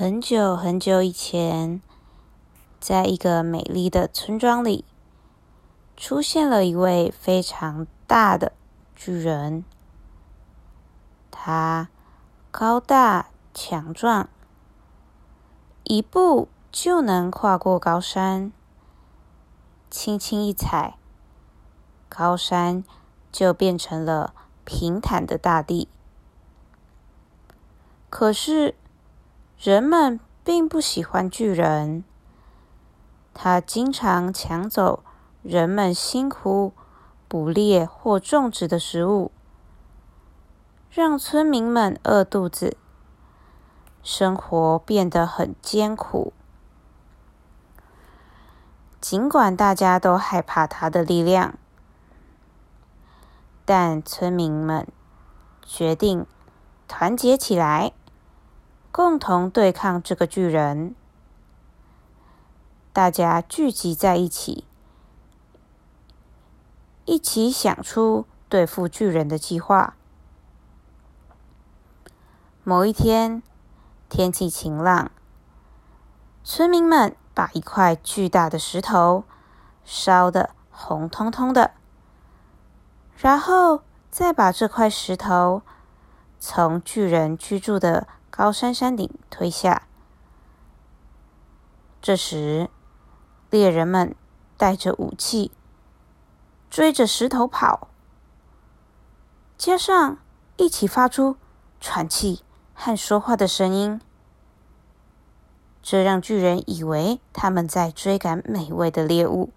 很久很久以前，在一个美丽的村庄里，出现了一位非常大的巨人。他高大强壮，一步就能跨过高山，轻轻一踩，高山就变成了平坦的大地。可是，人们并不喜欢巨人，他经常抢走人们辛苦捕猎或种植的食物，让村民们饿肚子，生活变得很艰苦。尽管大家都害怕他的力量，但村民们决定团结起来。共同对抗这个巨人，大家聚集在一起，一起想出对付巨人的计划。某一天，天气晴朗，村民们把一块巨大的石头烧得红彤彤的，然后再把这块石头从巨人居住的。高山山顶推下。这时，猎人们带着武器追着石头跑，加上一起发出喘气和说话的声音，这让巨人以为他们在追赶美味的猎物。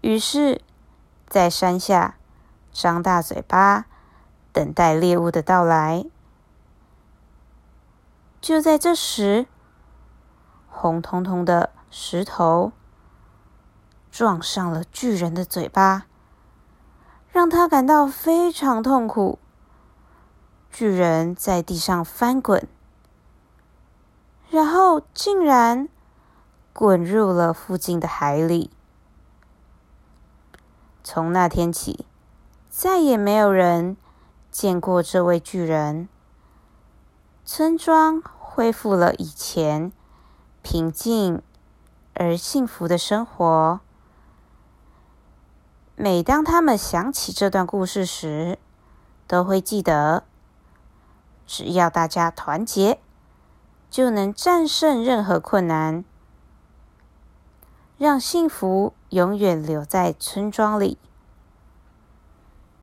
于是，在山下张大嘴巴，等待猎物的到来。就在这时，红彤彤的石头撞上了巨人的嘴巴，让他感到非常痛苦。巨人在地上翻滚，然后竟然滚入了附近的海里。从那天起，再也没有人见过这位巨人。村庄恢复了以前平静而幸福的生活。每当他们想起这段故事时，都会记得：只要大家团结，就能战胜任何困难，让幸福永远留在村庄里。